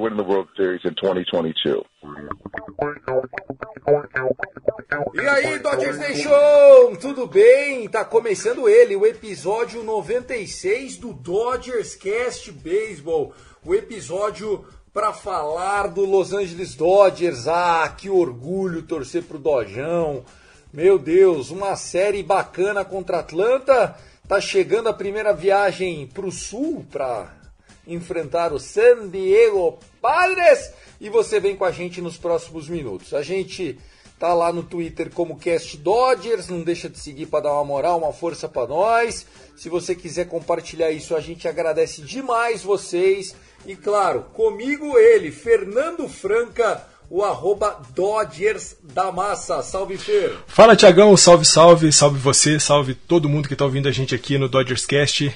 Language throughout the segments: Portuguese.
Winning the World Series in 2022. E aí, Dodgers Nation, tudo bem? Tá começando ele, o episódio 96 do Dodgers Cast Baseball, o episódio para falar do Los Angeles Dodgers. Ah, que orgulho torcer pro Dojão. Meu Deus, uma série bacana contra Atlanta. Tá chegando a primeira viagem pro sul para enfrentar o San Diego Padres e você vem com a gente nos próximos minutos. A gente tá lá no Twitter como Cast Dodgers, não deixa de seguir para dar uma moral, uma força para nós. Se você quiser compartilhar isso, a gente agradece demais vocês. E claro, comigo ele, Fernando Franca, o arroba Dodgers da Massa. Salve Fer! Fala Tiagão, salve, salve, salve você, salve todo mundo que está ouvindo a gente aqui no Dodgers Cast.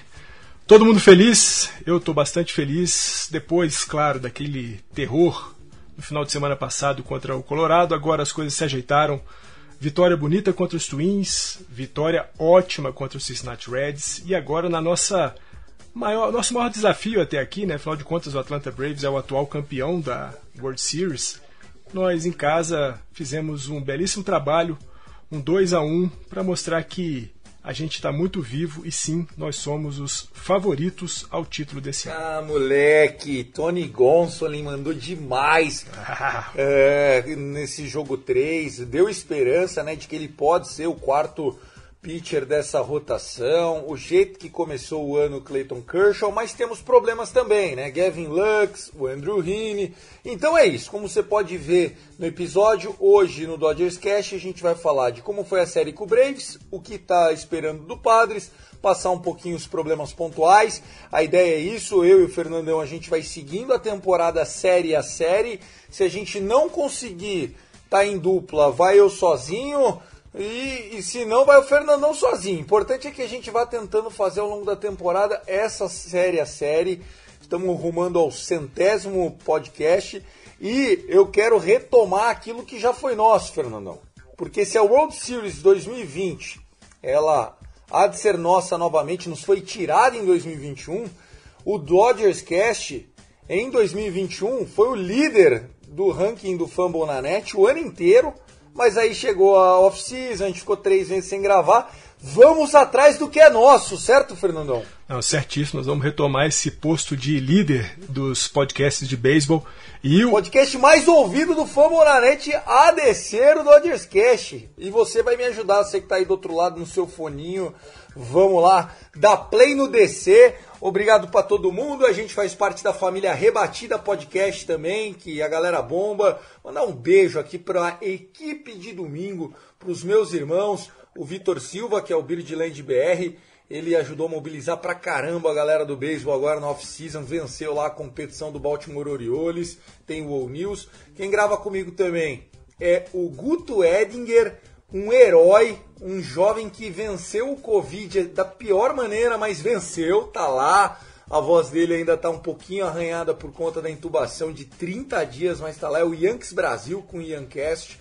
Todo mundo feliz? Eu estou bastante feliz. Depois, claro, daquele terror no final de semana passado contra o Colorado, agora as coisas se ajeitaram. Vitória bonita contra os Twins, vitória ótima contra os Cincinnati Reds e agora na nossa maior, nosso maior desafio até aqui, né? Afinal de contas, o Atlanta Braves é o atual campeão da World Series. Nós em casa fizemos um belíssimo trabalho, um 2 a 1 para mostrar que a gente está muito vivo e sim, nós somos os favoritos ao título desse ano. Ah, moleque, Tony Gonsolin mandou demais é, nesse jogo 3. Deu esperança né, de que ele pode ser o quarto pitcher dessa rotação. O jeito que começou o ano, Clayton Kershaw, mas temos problemas também, né? Gavin Lux, o Andrew Heaney. Então é isso. Como você pode ver no episódio, hoje no Dodgers Cash, a gente vai falar de como foi a série com o Braves, o que está esperando do Padres, passar um pouquinho os problemas pontuais. A ideia é isso, eu e o Fernandão a gente vai seguindo a temporada série a série. Se a gente não conseguir estar tá em dupla, vai eu sozinho. E, e, se não, vai o Fernandão sozinho. Importante é que a gente vá tentando fazer ao longo da temporada essa série a série. Estamos rumando ao centésimo podcast. E eu quero retomar aquilo que já foi nosso, Fernandão. Porque se a World Series 2020 ela há de ser nossa novamente, nos foi tirada em 2021, o Dodgers Cast em 2021 foi o líder do ranking do Fumble na net o ano inteiro. Mas aí chegou a off-season, a gente ficou três meses sem gravar. Vamos atrás do que é nosso, certo, Fernandão? Não, certíssimo, nós vamos retomar esse posto de líder dos podcasts de beisebol. E o podcast mais ouvido do Famonanet a descer o Dodgers Cast. E você vai me ajudar, você que está aí do outro lado no seu foninho. Vamos lá, dá play no DC. Obrigado para todo mundo. A gente faz parte da família Rebatida Podcast também, que a galera bomba. Mandar um beijo aqui para a equipe de domingo, para os meus irmãos, o Vitor Silva, que é o Birdland BR. Ele ajudou a mobilizar pra caramba a galera do beisebol agora na off-season, venceu lá a competição do Baltimore Orioles, tem o All News. Quem grava comigo também é o Guto Edinger, um herói, um jovem que venceu o Covid da pior maneira, mas venceu, tá lá. A voz dele ainda tá um pouquinho arranhada por conta da intubação de 30 dias, mas tá lá. É o Yankees Brasil com o Yancast.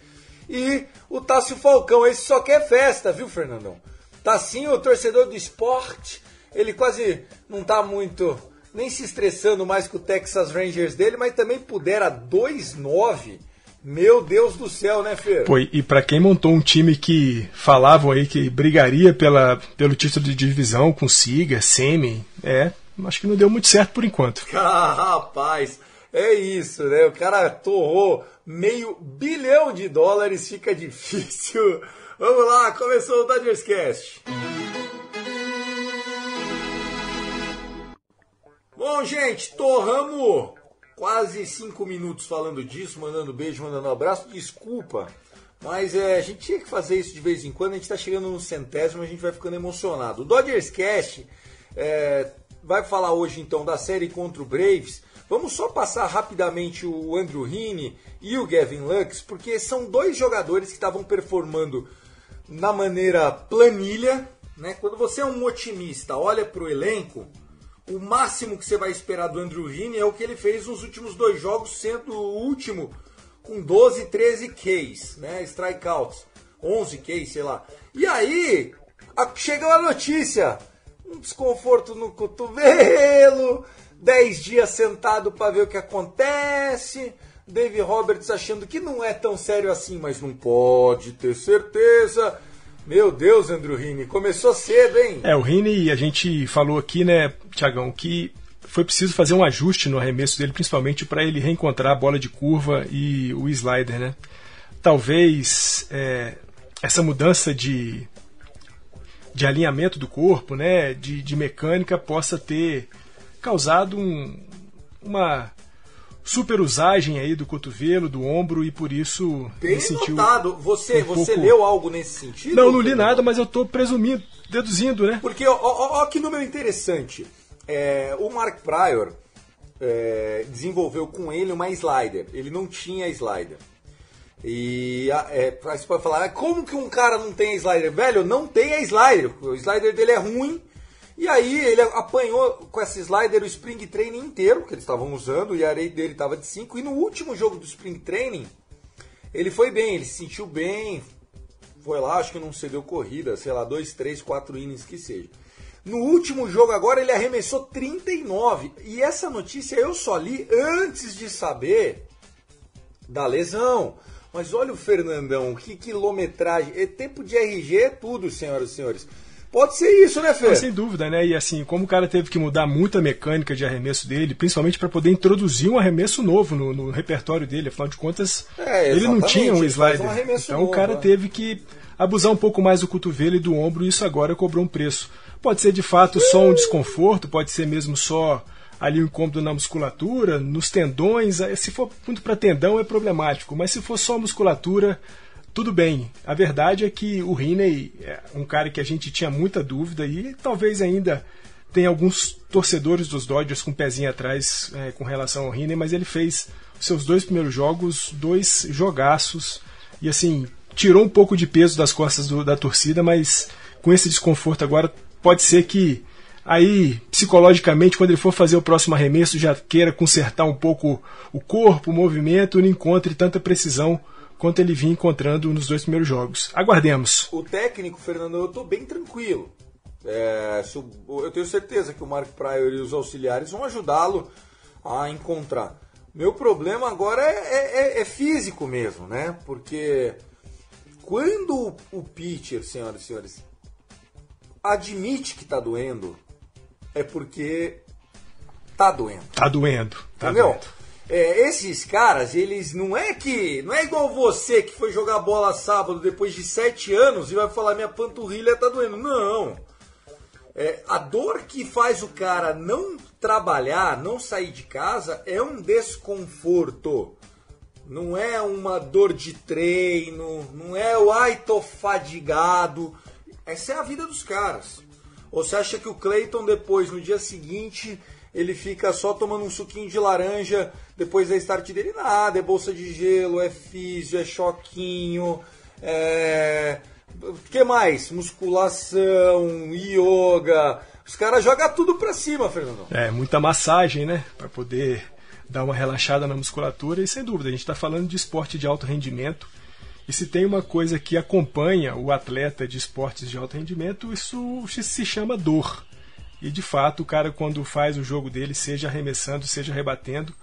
E o Tássio Falcão, esse só quer festa, viu, Fernandão? Tassinho, o torcedor do esporte, ele quase não tá muito nem se estressando mais com o Texas Rangers dele, mas também pudera 2-9 Meu Deus do céu, né, Fer? Pô, e para quem montou um time que falavam aí que brigaria pela, pelo título de divisão com Siga, Semi, é, acho que não deu muito certo por enquanto. Ah, rapaz, é isso, né? O cara torrou meio bilhão de dólares, fica difícil. Vamos lá, começou o Dodgers Cast. Bom, gente, torramos quase cinco minutos falando disso, mandando beijo, mandando abraço. Desculpa, mas é, a gente tinha que fazer isso de vez em quando. A gente está chegando no centésimo, a gente vai ficando emocionado. O Dodgers Cast é, vai falar hoje então da série contra o Braves. Vamos só passar rapidamente o Andrew Heaney e o Gavin Lux, porque são dois jogadores que estavam performando na maneira planilha. Né? Quando você é um otimista, olha para o elenco, o máximo que você vai esperar do Andrew Heaney é o que ele fez nos últimos dois jogos, sendo o último com 12, 13 Ks, né? Strikeouts, 11 Ks, sei lá. E aí, chegou a notícia, um desconforto no cotovelo, 10 dias sentado para ver o que acontece. Dave Roberts achando que não é tão sério assim, mas não pode ter certeza. Meu Deus, Andrew Rini, começou cedo, hein? É, o Rini, a gente falou aqui, né, Tiagão, que foi preciso fazer um ajuste no arremesso dele, principalmente para ele reencontrar a bola de curva e o slider, né? Talvez é, essa mudança de, de alinhamento do corpo, né, de, de mecânica, possa ter causado um, uma superusagem aí do cotovelo, do ombro e por isso Bem sentiu notado. Você, um você pouco... leu algo nesse sentido? Não, não li nada, mas eu estou presumindo, deduzindo, né? Porque, ó, ó, ó que número interessante. É, o Mark Pryor é, desenvolveu com ele uma slider. Ele não tinha slider. E é, você pode falar, como que um cara não tem slider? Velho, não tem a slider. O slider dele é ruim e aí ele apanhou com essa slider o Spring Training inteiro, que eles estavam usando, e a array dele estava de 5. E no último jogo do Spring Training, ele foi bem, ele se sentiu bem, foi lá, acho que não cedeu corrida, sei lá, 2, 3, 4 innings que seja. No último jogo agora ele arremessou 39. E essa notícia eu só li antes de saber da lesão. Mas olha o Fernandão, que quilometragem. É tempo de RG é tudo, senhoras e senhores. Pode ser isso, né, Fê? sem dúvida, né? E assim, como o cara teve que mudar muito a mecânica de arremesso dele, principalmente para poder introduzir um arremesso novo no, no, repertório dele, afinal de contas, é, ele não tinha um slider. Um então novo, o cara é. teve que abusar um pouco mais do cotovelo e do ombro, e isso agora cobrou um preço. Pode ser de fato só um desconforto, pode ser mesmo só ali um incômodo na musculatura, nos tendões. Se for muito para tendão é problemático, mas se for só musculatura, tudo bem, a verdade é que o Riney é um cara que a gente tinha muita dúvida e talvez ainda tenha alguns torcedores dos Dodgers com o pezinho atrás é, com relação ao Riney, mas ele fez seus dois primeiros jogos, dois jogaços e assim, tirou um pouco de peso das costas do, da torcida, mas com esse desconforto agora pode ser que aí psicologicamente quando ele for fazer o próximo arremesso já queira consertar um pouco o corpo, o movimento, não encontre tanta precisão quanto ele vinha encontrando nos dois primeiros jogos. Aguardemos. O técnico, Fernando, eu estou bem tranquilo. É, eu tenho certeza que o Mark Pryor e os auxiliares vão ajudá-lo a encontrar. Meu problema agora é, é, é, é físico mesmo, né? Porque quando o pitcher, senhoras e senhores, admite que está doendo, é porque tá doendo. Tá doendo. Tá Entendeu? Doendo é, esses caras, eles não é que. Não é igual você que foi jogar bola sábado depois de sete anos e vai falar minha panturrilha tá doendo. Não. É, a dor que faz o cara não trabalhar, não sair de casa, é um desconforto. Não é uma dor de treino, não é o ai tô fadigado. Essa é a vida dos caras. Ou você acha que o Clayton depois, no dia seguinte, ele fica só tomando um suquinho de laranja depois da start dele. Nada, é bolsa de gelo, é físio, é choquinho, é. O que mais? Musculação, yoga. Os caras jogam tudo pra cima, Fernando. É, muita massagem, né? Pra poder dar uma relaxada na musculatura. E sem dúvida, a gente está falando de esporte de alto rendimento. E se tem uma coisa que acompanha o atleta de esportes de alto rendimento, isso se chama dor. E de fato, o cara, quando faz o jogo dele, seja arremessando, seja rebatendo,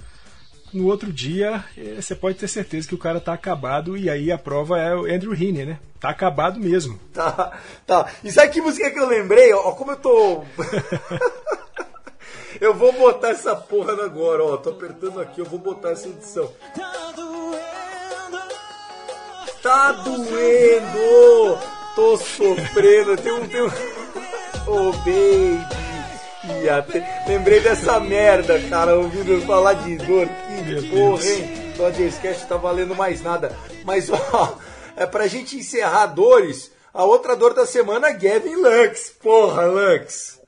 no outro dia eh, você pode ter certeza que o cara tá acabado e aí a prova é o Andrew Heaney, né? Tá acabado mesmo. Tá, tá. E sabe que música que eu lembrei? Ó, como eu tô. eu vou botar essa porra agora, ó. Tô apertando aqui, eu vou botar essa edição. Tá doendo! Tô sofrendo, tem um. Tem um... Oh, baby! Lembrei dessa merda, cara, ouvindo falar de Meu porra, hein? Dodgers Cast tá valendo mais nada. Mas, ó, é pra gente encerrar dores. A outra dor da semana é Gavin Lux. Porra, Lux.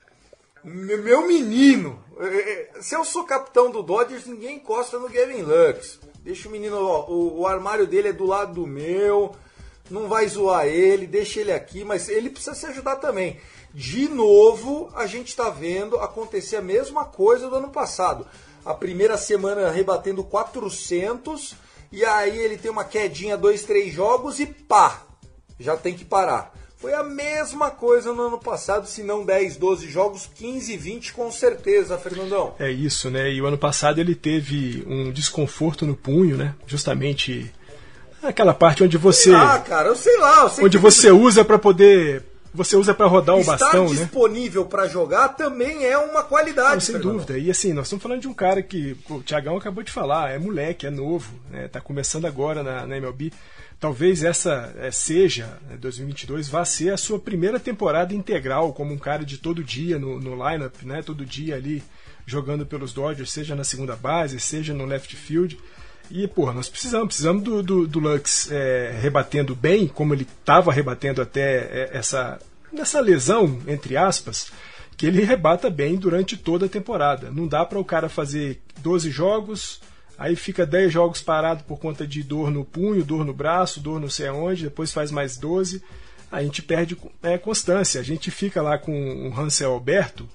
Me- Meu menino. É, é, Se eu sou capitão do Dodgers, ninguém encosta no Gavin Lux. Deixa o menino, ó, o, o armário dele é do lado do meu. Não vai zoar ele, deixa ele aqui, mas ele precisa se ajudar também. De novo, a gente está vendo acontecer a mesma coisa do ano passado. A primeira semana rebatendo 400, e aí ele tem uma quedinha, dois, três jogos e pá, já tem que parar. Foi a mesma coisa no ano passado, se não 10, 12 jogos, 15, 20 com certeza, Fernandão. É isso, né? E o ano passado ele teve um desconforto no punho, né? Justamente aquela parte onde você Ah, cara, eu sei lá. Eu sei onde que você usa para poder você usa para rodar o estar bastão, né? disponível para jogar também é uma qualidade. Não, sem Fernandão. dúvida. E assim, nós estamos falando de um cara que pô, o Thiagão acabou de falar, é moleque, é novo, né? Tá começando agora na, na MLB. Talvez essa eh, seja, né, 2022, vá ser a sua primeira temporada integral como um cara de todo dia no, no lineup, né? Todo dia ali jogando pelos Dodgers, seja na segunda base, seja no left field. E, porra, nós precisamos, precisamos do, do, do Lux eh, rebatendo bem, como ele estava rebatendo até eh, essa, nessa lesão, entre aspas, que ele rebata bem durante toda a temporada. Não dá para o cara fazer 12 jogos, aí fica 10 jogos parado por conta de dor no punho, dor no braço, dor não sei aonde, depois faz mais 12. A gente perde é, constância. A gente fica lá com o Hansel Alberto,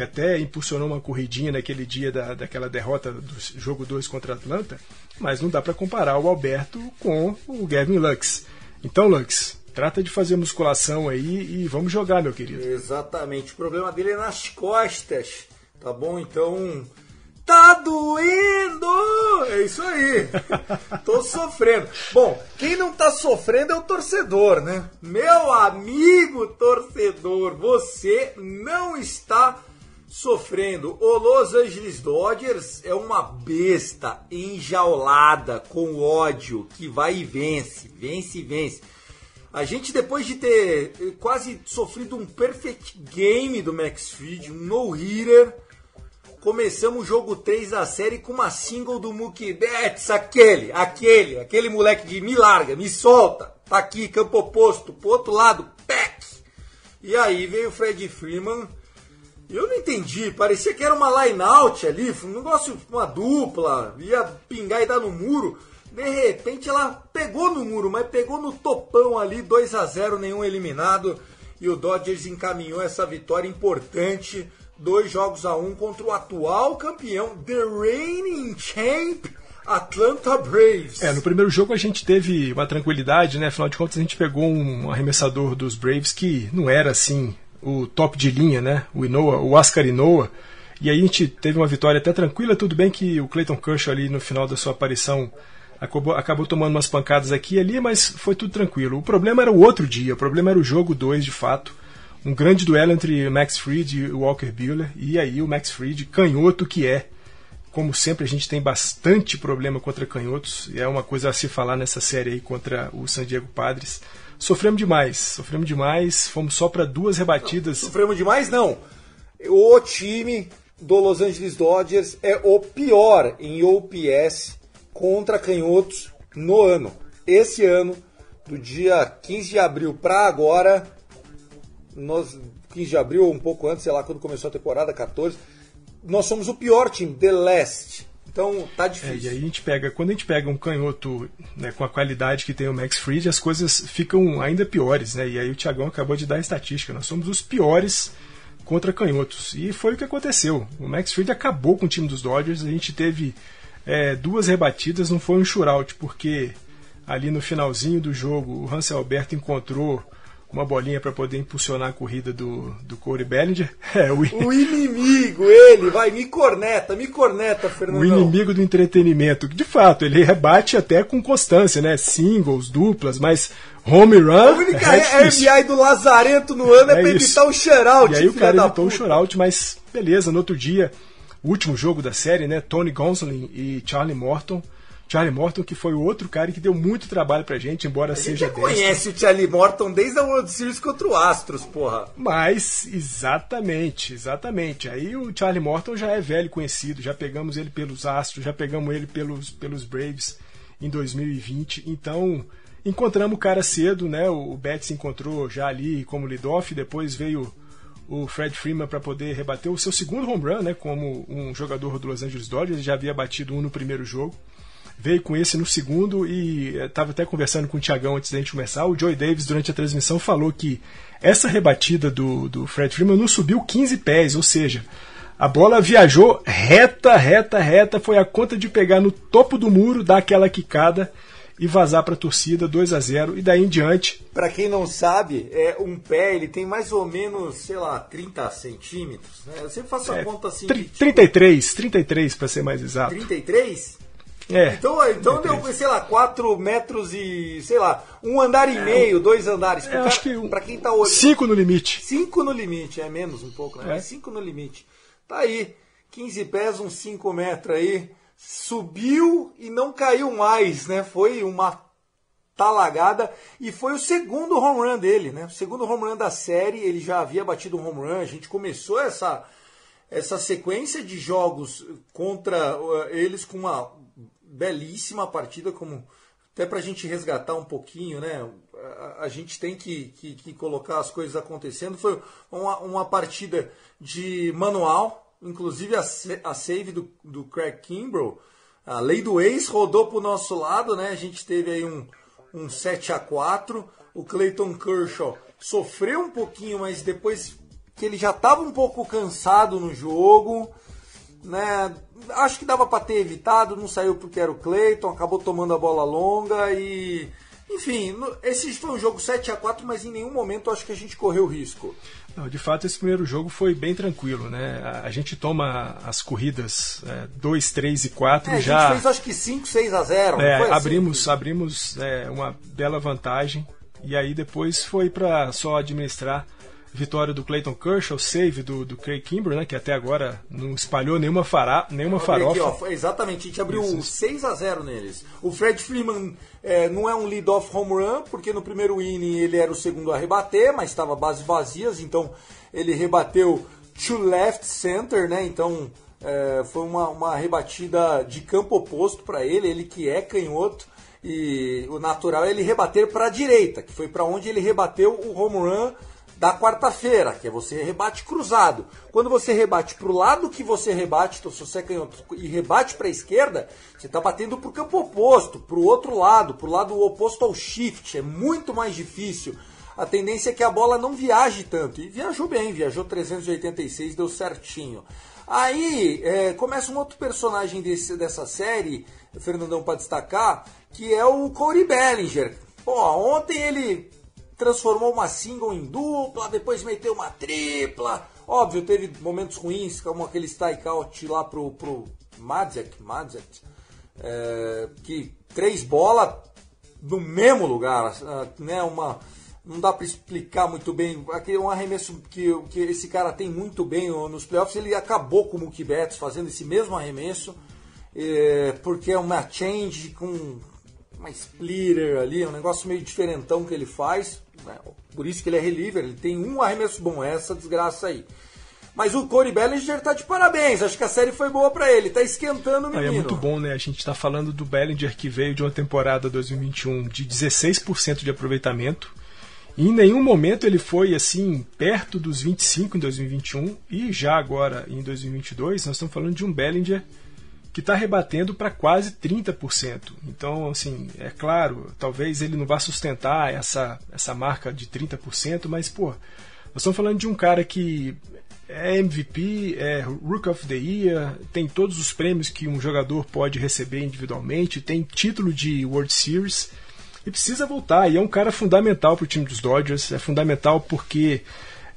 que até impulsionou uma corridinha naquele dia da, daquela derrota do jogo 2 contra a Atlanta, mas não dá para comparar o Alberto com o Gavin Lux. Então, Lux, trata de fazer musculação aí e vamos jogar, meu querido. Exatamente. O problema dele é nas costas. Tá bom? Então. Tá doendo! É isso aí. Tô sofrendo. Bom, quem não tá sofrendo é o torcedor, né? Meu amigo torcedor, você não está sofrendo. O Los Angeles Dodgers é uma besta enjaulada com ódio que vai e vence, vence e vence. A gente, depois de ter eh, quase sofrido um perfect game do Max Fried, um no-hitter, começamos o jogo 3 da série com uma single do Mookie Betts, aquele, aquele, aquele moleque de me larga, me solta, tá aqui, campo oposto, pro outro lado, pec! E aí veio o Fred Freeman, eu não entendi, parecia que era uma line-out ali, um negócio, uma dupla, ia pingar e dar no muro. De repente ela pegou no muro, mas pegou no topão ali, 2 a 0 nenhum eliminado. E o Dodgers encaminhou essa vitória importante, dois jogos a um contra o atual campeão, the reigning champ, Atlanta Braves. É, no primeiro jogo a gente teve uma tranquilidade, né? Afinal de contas a gente pegou um arremessador dos Braves que não era assim o top de linha, né? O Inoa, o Oscar Inoa. E aí a gente teve uma vitória até tranquila, tudo bem que o Clayton Kershaw ali no final da sua aparição acabou, acabou tomando umas pancadas aqui e ali, mas foi tudo tranquilo. O problema era o outro dia, o problema era o jogo 2 de fato. Um grande duelo entre Max Fried e Walker Buehler, e aí o Max Fried, canhoto que é, como sempre, a gente tem bastante problema contra canhotos, e é uma coisa a se falar nessa série aí contra o San Diego Padres. Sofremos demais, sofremos demais, fomos só para duas rebatidas. Sofremos demais? Não. O time do Los Angeles Dodgers é o pior em OPS contra canhotos no ano. Esse ano, do dia 15 de abril para agora, nós, 15 de abril ou um pouco antes, sei lá, quando começou a temporada, 14, nós somos o pior time, The Last. Então tá É, difícil. e aí a gente pega, quando a gente pega um canhoto né, com a qualidade que tem o Max Fried, as coisas ficam ainda piores, né? E aí o Thiagão acabou de dar a estatística. Nós somos os piores contra canhotos. E foi o que aconteceu. O Max Fried acabou com o time dos Dodgers. A gente teve é, duas rebatidas, não foi um shootout, porque ali no finalzinho do jogo o Hansel Alberto encontrou uma bolinha para poder impulsionar a corrida do, do Corey Bellinger. É, o, O inimigo, ele, vai, me corneta, me corneta, o Fernandão. inimigo do entretenimento. De fato, ele rebate até com constância, né? Singles, duplas, mas home run. A única é. RBI do Lazarento no ano é, É pra isso. evitar o shutout, E aí o cara evitou o shutout, mas beleza, no outro dia, o último jogo da série, né? Tony Gonsolin e Charlie Morton. Charlie Morton, que foi o outro cara que deu muito trabalho pra gente, embora A seja destro. conhece o Charlie Morton desde a World Series contra o Astros, porra. Mas, exatamente, exatamente. Aí o Charlie Morton já é velho conhecido, já pegamos ele pelos Astros, já pegamos ele pelos, pelos Braves em 2020. Então, encontramos o cara cedo, né? O Betts encontrou já ali como leadoff, depois veio o Fred Freeman para poder rebater o seu segundo home run, né? Como um jogador do Los Angeles Dodgers, ele já havia batido um no primeiro jogo. Veio com esse no segundo e estava até conversando com o Tiagão antes da gente começar. O Joey Davis, durante a transmissão, falou que essa rebatida do, do Fred Freeman não subiu 15 pés, ou seja, a bola viajou reta, reta, reta, foi a conta de pegar no topo do muro, dar aquela quicada e vazar para a torcida 2 a 0 e daí em diante. Pra quem não sabe, é um pé, ele tem mais ou menos, sei lá, 30 centímetros, né? Eu sempre faço a É, conta assim, tri- de, tipo, 33, 33 para ser mais exato. 33? É. Então, então deu, sei lá, 4 metros e, sei lá, um andar e meio, dois andares. Cara- acho que um- pra quem tá olhando. 5 no limite. 5 no limite, é menos um pouco, né? É. 5 no limite. Tá aí, 15 pés, uns 5 metros aí. Subiu e não caiu mais, né? Foi uma talagada e foi o segundo home run dele, né? O segundo home run da série, ele já havia batido um home run. A gente começou essa essa sequência de jogos contra uh, eles com uma belíssima partida, como até para a gente resgatar um pouquinho, né? A, a gente tem que, que, que colocar as coisas acontecendo. Foi uma, uma partida de manual, inclusive a, a save do, do Craig Kimbrough. A lei do ex rodou para o nosso lado, né? A gente teve aí um, um 7 a 4 O Clayton Kershaw sofreu um pouquinho, mas depois que ele já estava um pouco cansado no jogo, né? Acho que dava para ter evitado, não saiu porque era o Clayton, acabou tomando a bola longa e enfim, esse foi um jogo 7 a 4 mas em nenhum momento acho que a gente correu risco. Não, de fato, esse primeiro jogo foi bem tranquilo, né? A, a gente toma as corridas 2, 3 e 4 É, a já. gente fez acho que 5, 6 a 0, não É, assim? abrimos abrimos é, uma bela vantagem e aí depois foi para só administrar vitória do Clayton Kershaw, save do, do Craig Kimber, né, que até agora não espalhou nenhuma, fará, nenhuma farofa. aqui, ó, exatamente, a gente abriu Isso, isso. 6 a 0 neles. O Fred Freeman é, não é um lead-off home run, porque no primeiro inning ele era o segundo a rebater, mas estava bases vazias, então ele rebateu to left center, né? Então é, foi uma, uma rebatida de campo oposto para ele, ele que é canhoto. E o natural é ele rebater para a direita, que foi para onde ele rebateu o home run da quarta-feira, que é você rebate cruzado. Quando você rebate para o lado que você rebate, então se você é canhoto e rebate para a esquerda, você está batendo para o campo oposto, para o outro lado, para o lado oposto ao shift. É muito mais difícil. A tendência é que a bola não viaje tanto. E viajou bem, viajou 386, deu certinho. Aí é, começa um outro personagem desse, dessa série, Fernandão, para destacar, que é o Corey Bellinger. Pô, ontem ele transformou uma single em dupla, depois meteu uma tripla. Óbvio, teve momentos ruins, como aquele strikeout lá pro, pro Madzek, Madzek é, que três bolas no mesmo lugar, ah, né? Uma, não dá para explicar muito bem. Aquele um arremesso que, que esse cara tem muito bem nos playoffs, ele acabou com o Mookie Betts fazendo esse mesmo arremesso, é, porque é uma change com uma splitter ali, é um negócio meio diferentão que ele faz. Né? Por isso que ele é reliever, ele tem um arremesso bom, é essa desgraça aí. Mas o Corey Bellinger tá de parabéns, acho que a série foi boa para ele, tá esquentando o Aí menino. é muito bom, né? A gente está falando do Bellinger que veio de uma temporada 2021 de 16% de aproveitamento. E em nenhum momento ele foi assim perto dos 25 em 2021 e já agora em 2022 nós estamos falando de um Bellinger que está rebatendo para quase 30%. Então, assim, é claro, talvez ele não vá sustentar essa, essa marca de 30%, mas, pô, nós estamos falando de um cara que é MVP, é Rook of the Year, tem todos os prêmios que um jogador pode receber individualmente, tem título de World Series. e precisa voltar. E é um cara fundamental para o time dos Dodgers. É fundamental porque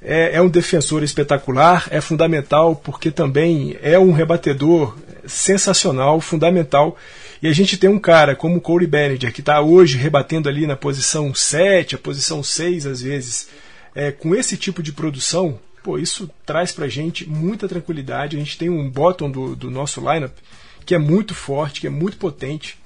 é, é, um defensor espetacular, é fundamental porque também é um rebatedor sensacional, fundamental. E a gente tem um cara como o Corey Bellinger, que está hoje rebatendo ali na posição 7, a posição 6 às vezes, é, com esse tipo de produção, pô, isso traz pra gente muita tranquilidade. A gente tem um bottom do, do nosso lineup que é muito forte, que é muito potente.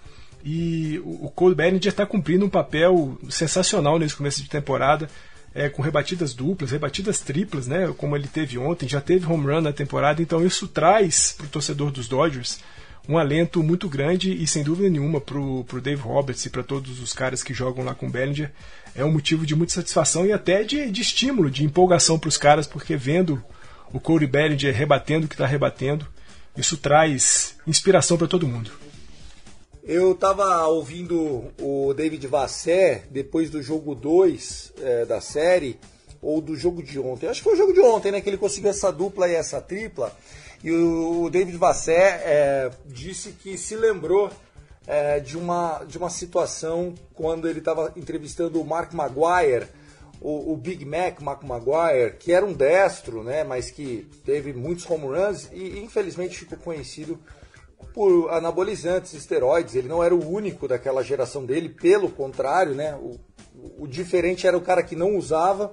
E o Cole Bellinger está cumprindo um papel sensacional nesse começo de temporada, é, com rebatidas duplas, rebatidas triplas, né, como ele teve ontem, já teve home run na temporada, então isso traz para o torcedor dos Dodgers um alento muito grande e sem dúvida nenhuma para o Dave Roberts e para todos os caras que jogam lá com o Bellinger é um motivo de muita satisfação e até de, de estímulo, de empolgação para os caras, porque vendo o Corey Bellinger rebatendo o que está rebatendo, isso traz inspiração para todo mundo. Eu estava ouvindo o David Vassé depois do jogo 2 é, da série, ou do jogo de ontem. Acho que foi o jogo de ontem, né? Que ele conseguiu essa dupla e essa tripla. E o David Vassé é, disse que se lembrou é, de, uma, de uma situação quando ele estava entrevistando o Mark Maguire, o, o, Big Mac, Mark Maguire, que era um destro, né, mas que teve muitos home runs e infelizmente ficou conhecido por anabolizantes, esteroides. Ele não era o único daquela geração dele, pelo contrário, né, o, o diferente era o cara que não usava,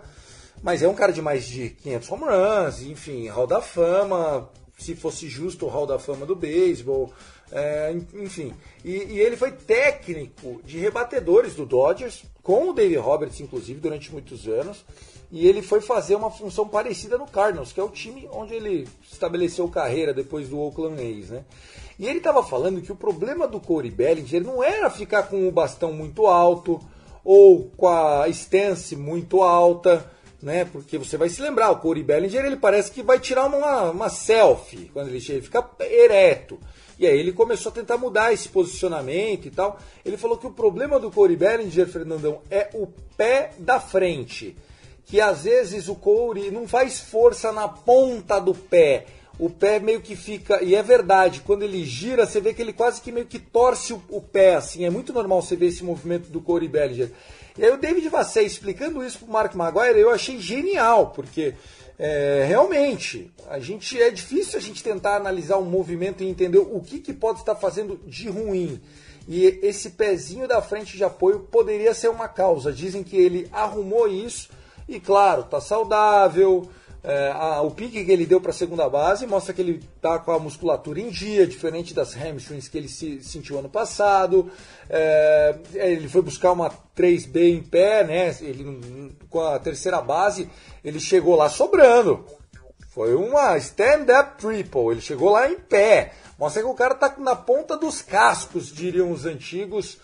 mas é um cara de mais de 500 home runs, enfim, Hall da Fama, se fosse justo o Hall da Fama do beisebol, é, enfim. E, e, ele foi técnico de rebatedores do Dodgers, com o Dave Roberts, inclusive, durante muitos anos. E ele foi fazer uma função parecida no Cardinals, que é o time onde ele estabeleceu carreira depois do Oakland A's, né? E ele estava falando que o problema do Corey Bellinger não era ficar com o bastão muito alto ou com a stance muito alta, né? Porque você vai se lembrar, o Corey Bellinger ele parece que vai tirar uma, uma selfie quando ele chega, ele fica ereto. E aí ele começou a tentar mudar esse posicionamento e tal. Ele falou que o problema do Corey Bellinger, Fernandão, é o pé da frente. Que às vezes o Corey não faz força na ponta do pé. O pé meio que fica. E é verdade, quando ele gira, você vê que ele quase que meio que torce o, o pé, assim. É muito normal você ver esse movimento do Corey Bellinger. E aí o David Vassé explicando isso pro Mark Maguire, eu achei genial, porque é, realmente a gente é difícil a gente tentar analisar um movimento e entender o que, que pode estar fazendo de ruim. E esse pezinho da frente de apoio poderia ser uma causa. Dizem que ele arrumou isso e, claro, tá saudável, é, a, o pique que ele deu para a segunda base mostra que ele está com a musculatura em dia, diferente das hamstrings que ele se, sentiu ano passado. É, ele foi buscar uma 3B em pé, né? Ele, com a terceira base, ele chegou lá sobrando. Foi uma stand-up triple, ele chegou lá em pé. Mostra que o cara está na ponta dos cascos, diriam os antigos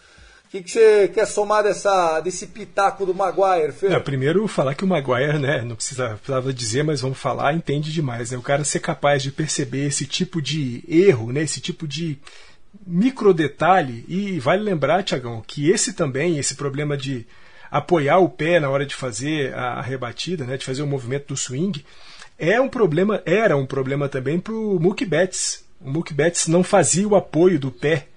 que, que você quer somar dessa, desse pitaco do Maguire, Fer? É, primeiro, falar que o Maguire, né, não precisa, precisava dizer, mas vamos falar, entende demais. Né? O cara ser capaz de perceber esse tipo de erro, né, esse tipo de micro detalhe. E vale lembrar, Tiagão, que esse também, esse problema de apoiar o pé na hora de fazer a rebatida, né, de fazer o movimento do swing, é um problema, era um problema também para o Mookie Betts. O Mookie Betts não fazia o apoio do pé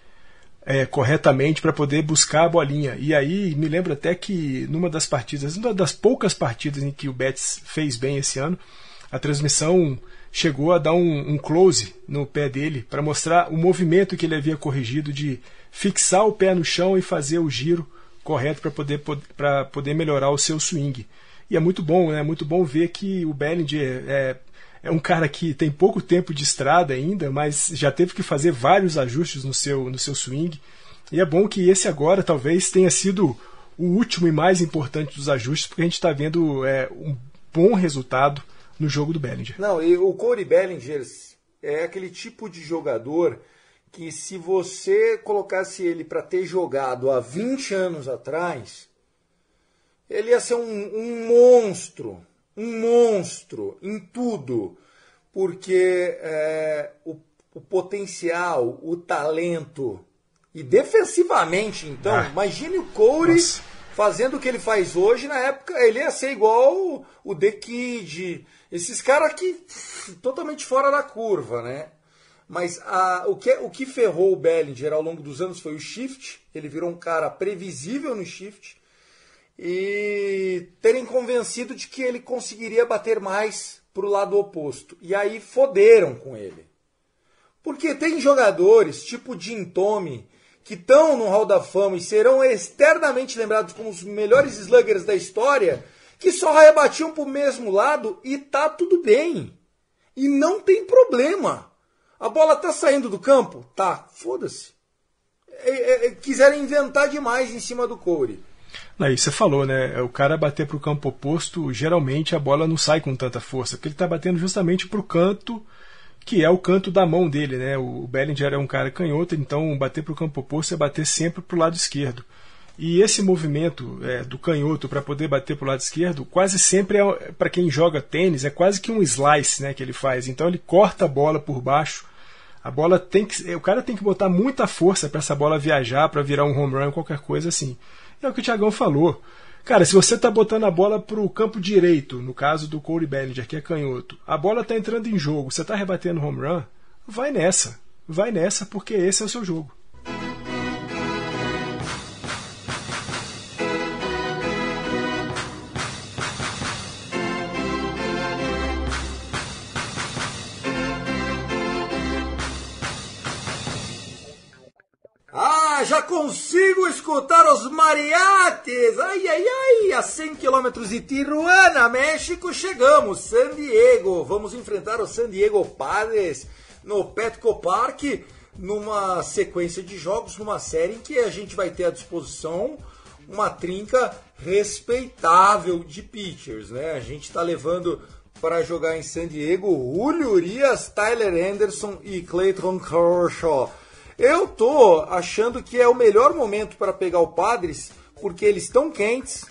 é, corretamente para poder buscar a bolinha. E aí me lembro até que numa das partidas, uma das poucas partidas em que o Betts fez bem esse ano, a transmissão chegou a dar um, um close no pé dele para mostrar o movimento que ele havia corrigido de fixar o pé no chão e fazer o giro correto para poder, poder melhorar o seu swing. E é muito bom, né? Muito bom ver que o Bellinger é, é um cara que tem pouco tempo de estrada ainda, mas já teve que fazer vários ajustes no seu, no seu swing. E é bom que esse agora talvez tenha sido o último e mais importante dos ajustes, porque a gente está vendo é, um bom resultado no jogo do Bellinger. Não, e o Corey Bellinger é aquele tipo de jogador que se você colocasse ele para ter jogado há 20 anos atrás, ele ia ser um, um monstro um monstro em tudo, porque é, o, o, potencial, o talento e defensivamente, então, ah. imagine o Corey Nossa. fazendo o que ele faz hoje. Na época, ele ia ser igual o, The Kid, esses caras aqui totalmente fora da curva, né? Mas a, o, que, o que ferrou o Bellinger ao longo dos anos foi o shift. Ele virou um cara previsível no shift. E terem convencido de que ele conseguiria bater mais pro lado oposto. E aí foderam com ele. Porque tem jogadores, tipo Jim Tommy, que estão no Hall da Fama e serão eternamente lembrados como os melhores sluggers da história, que só rebatiam pro mesmo lado e tá tudo bem. E não tem problema. A bola tá saindo do campo? Tá, foda-se. É, é, é, quiseram inventar demais em cima do Corey. Aí você falou, né? O cara bater para o campo oposto, geralmente a bola não sai com tanta força, porque ele está batendo justamente para o canto que é o canto da mão dele, né? O Bellinger é um cara canhoto, então bater para o campo oposto é bater sempre para o lado esquerdo. E esse movimento é, do canhoto para poder bater para o lado esquerdo, quase sempre é para quem joga tênis, é quase que um slice, né, que ele faz. Então ele corta a bola por baixo. A bola tem que, o cara tem que botar muita força para essa bola viajar, para virar um home run, qualquer coisa assim. É o que o Thiagão falou. Cara, se você está botando a bola para o campo direito, no caso do Corey Bellinger, que é canhoto, a bola está entrando em jogo, você está rebatendo home run, vai nessa. Vai nessa, porque esse é o seu jogo. Consigo escutar os mariates. Ai, ai, ai, a 100 quilômetros de Tijuana, México, chegamos. San Diego, vamos enfrentar o San Diego Padres no Petco Park, numa sequência de jogos, numa série em que a gente vai ter à disposição uma trinca respeitável de pitchers, né? A gente está levando para jogar em San Diego Julio Urias, Tyler Anderson e Clayton Kershaw. Eu tô achando que é o melhor momento para pegar o Padres, porque eles estão quentes,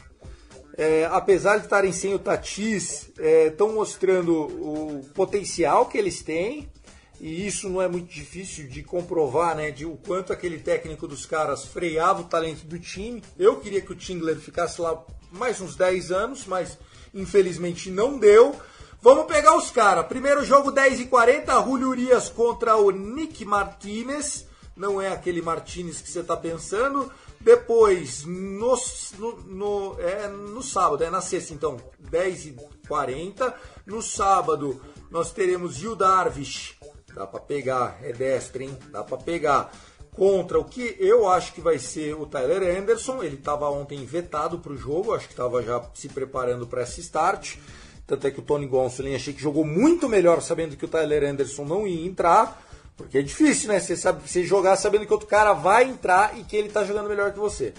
é, apesar de estarem sem o Tatis, estão é, mostrando o potencial que eles têm. E isso não é muito difícil de comprovar, né? De o quanto aquele técnico dos caras freava o talento do time. Eu queria que o Tingler ficasse lá mais uns 10 anos, mas infelizmente não deu. Vamos pegar os caras. Primeiro jogo 10 e 40, Julio Urias contra o Nick Martinez não é aquele Martinez que você está pensando. Depois, no, no, no, é, no sábado, é na sexta, então, 10h40. No sábado, nós teremos Gil Darvish. Dá para pegar, é destra, hein? Dá para pegar. Contra o que eu acho que vai ser o Tyler Anderson. Ele estava ontem vetado para o jogo, acho que estava já se preparando para esse start. Tanto é que o Tony Gonsolin achei que jogou muito melhor sabendo que o Tyler Anderson não ia entrar. Porque é difícil, né? Você, sabe, você jogar sabendo que outro cara vai entrar e que ele tá jogando melhor que você.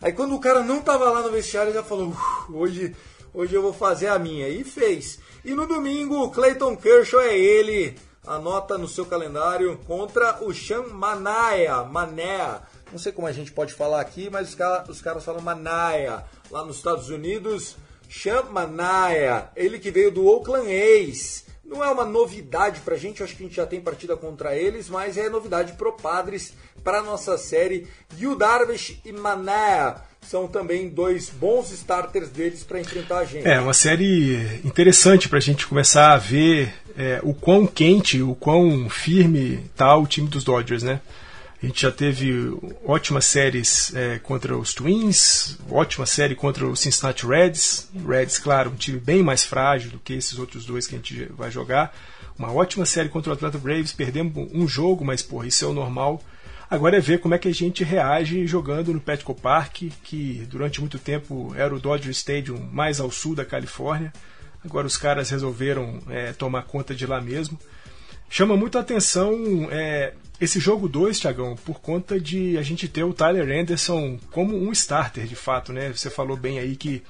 Aí quando o cara não tava lá no vestiário, ele já falou: hoje, hoje eu vou fazer a minha. E fez. E no domingo, o Clayton Kershaw é ele. Anota no seu calendário contra o Sean Manaia. Manea. Não sei como a gente pode falar aqui, mas os, cara, os caras falam Manaia. Lá nos Estados Unidos, Sean Manaia. Ele que veio do Oakland A's. Não é uma novidade para a gente, acho que a gente já tem partida contra eles, mas é novidade pro Padres para nossa série. Yu Darvish e Mané são também dois bons starters deles para enfrentar a gente. É uma série interessante para a gente começar a ver é, o quão quente, o quão firme tá o time dos Dodgers, né? A gente já teve ótimas séries é, contra os Twins, ótima série contra o Cincinnati Reds. Reds, claro, um time bem mais frágil do que esses outros dois que a gente vai jogar. Uma ótima série contra o Atlanta Braves, perdemos um jogo, mas porra, isso é o normal. Agora é ver como é que a gente reage jogando no Petco Park, que durante muito tempo era o Dodger Stadium mais ao sul da Califórnia. Agora os caras resolveram é, tomar conta de lá mesmo. Chama muito a atenção é, esse jogo 2, Tiagão, por conta de a gente ter o Tyler Anderson como um starter, de fato, né? Você falou bem aí que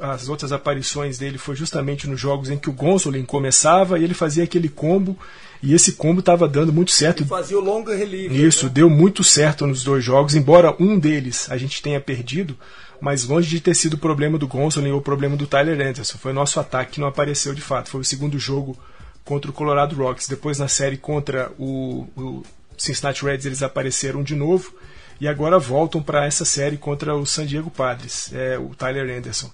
as outras aparições dele foi justamente nos jogos em que o Gonsolin começava e ele fazia aquele combo e esse combo estava dando muito certo. Ele fazia o longo relieve. Isso, né? deu muito certo nos dois jogos, embora um deles a gente tenha perdido, mas longe de ter sido o problema do Gonsolin ou o problema do Tyler Anderson. Foi nosso ataque que não apareceu de fato. Foi o segundo jogo contra o Colorado Rocks. Depois na série contra o, o Cincinnati Reds eles apareceram de novo e agora voltam para essa série contra o San Diego Padres, é, o Tyler Anderson.